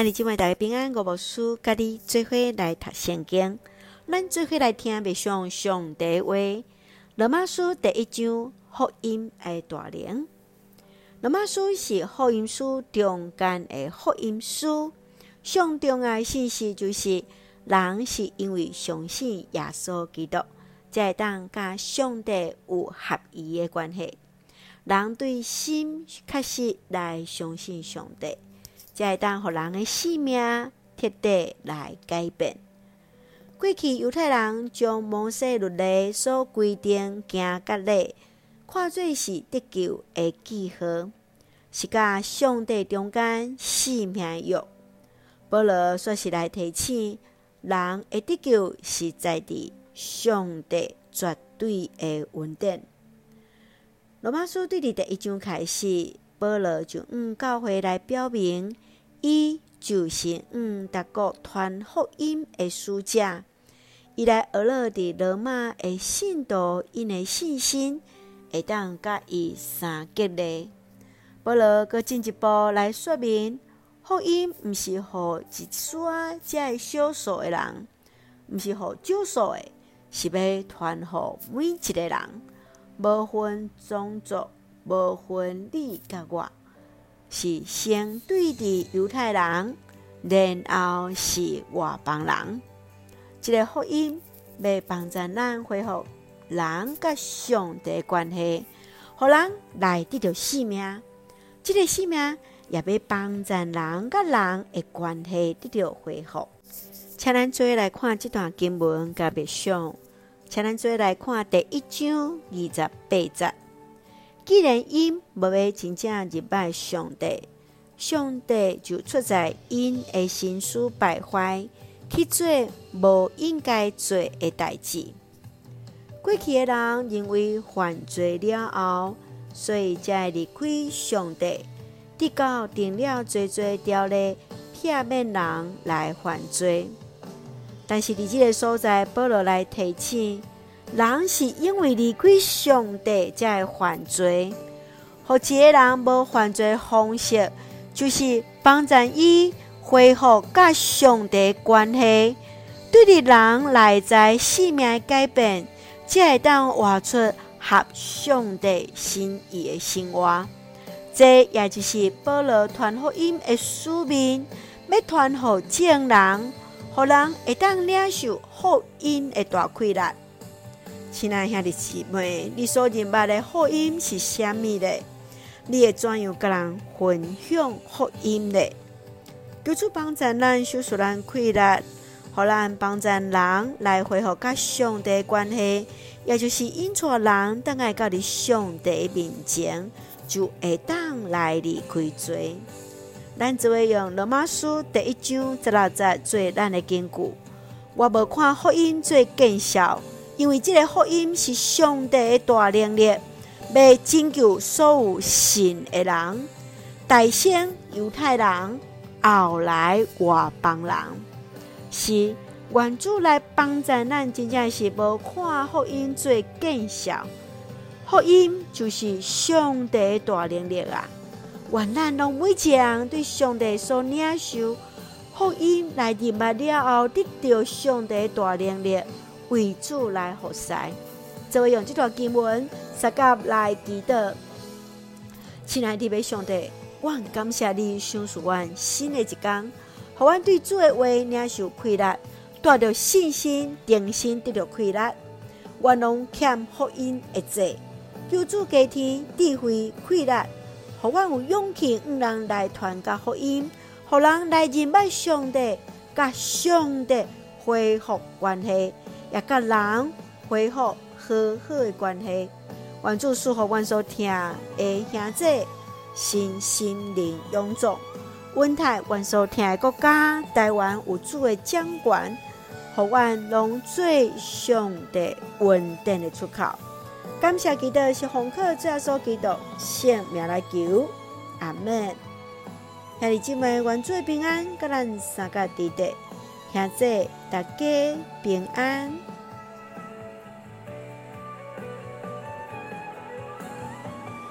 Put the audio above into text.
兄弟姊妹大家平安，我无事，甲你做伙来读圣经，咱做伙来听默想上帝话。罗马书第一章福音的大能。罗马书是福音书中间的福音书，上重要信息就是人是因为相信耶稣基督，才当甲上帝有合一的关系。人对心确实来相信上帝。才会当互人的性命彻底来改变。过去犹太人将摩西律例所规定行割礼，看做是得救的记号，是甲上帝中间性命约。保罗说是来提醒人的得救是在伫上帝绝对的稳定。罗马书对伫第一章开始，保罗就用教会来表明。伊就是向逐国传福音的使者，伊来学了伫罗马的信徒，因的信心会当甲伊相结连。保罗阁进一步来说明，福音毋是互一撮遮少数的人，毋是互少数的，是要传互每一个人，无分种族，无分你甲我。是先对的犹太人，然后是外邦人。这个福音要帮助咱恢复人甲上帝关系，互人来得到生命。这个生命也要帮助人甲人的关系得到恢复。请咱做来看这段经文，甲别上，请咱做来看第一章二十八节。既然因无要真正入拜上帝，上帝就出在因的心思败坏，去做无应该做的代志。过去的人认为犯罪了后，所以才离开上帝，直到定了罪罪条例，避免人来犯罪。但是，伫这个所在，保罗来提醒。人是因为离开上帝才会犯罪，和一个人无犯罪方式，就是帮助伊恢复甲上帝关系，对的人内在生命改变，才会当活出合上帝心意的生活。这也就是保罗传福音的使命，要传互众人，互人会当领受福音的大快乐。亲爱兄弟姊妹，你所认捌的福音是虾物呢？你会怎样跟人分享福音呢？求主帮助咱，收束咱快乐，互咱帮助人来恢复甲上帝关系，也就是引带人当爱到你上帝面前，就会当来离开罪。咱只会用罗马书第一章十六节做咱的根据。我无看福音做见效。因为这个福音是上帝的大能力，要拯救所有信的人，大先犹太人，后来外邦人，是愿主来帮助咱，真正是无看福音做见效。福音就是上帝的大能力啊！愿咱拢每一个人对上帝所领受福音来认捌了后，得到上帝的大能力。为主来服侍，就会用这段经文，撒甲来祈祷。亲爱的上帝，我感谢你赏赐我新的一天，让我对主的话领受快乐，带着信心定心得到快乐。我拢欠福音的债，求主加添智慧快乐，让我有勇气让人来传达福音，让人来认识上帝，甲上帝恢复关系。也甲人恢复和好的关系，愿主赐福阮所听的兄弟，身心灵勇壮，稳台阮所听的国家，台湾有主的掌权，互阮拢最上帝稳定的出口。感谢基督是红客最后所基督圣名来求，阿门。兄弟姊妹，愿主平安，甲咱三个弟弟兄弟大家平安。